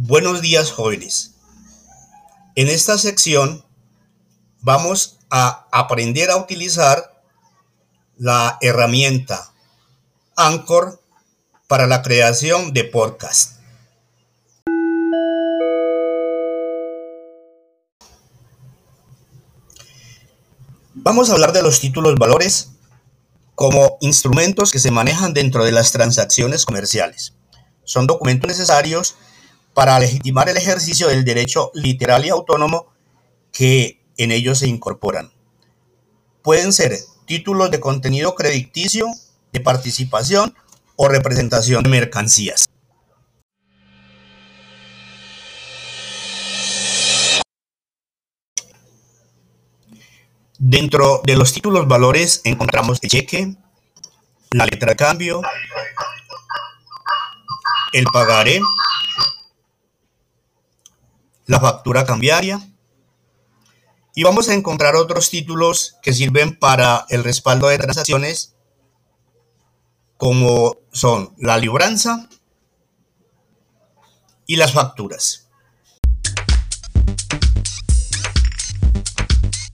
Buenos días jóvenes. En esta sección vamos a aprender a utilizar la herramienta Anchor para la creación de podcast. Vamos a hablar de los títulos valores como instrumentos que se manejan dentro de las transacciones comerciales. Son documentos necesarios para legitimar el ejercicio del derecho literal y autónomo que en ellos se incorporan. Pueden ser títulos de contenido crediticio, de participación o representación de mercancías. Dentro de los títulos valores encontramos el cheque, la letra de cambio, el pagaré, la factura cambiaria. Y vamos a encontrar otros títulos que sirven para el respaldo de transacciones, como son la libranza y las facturas.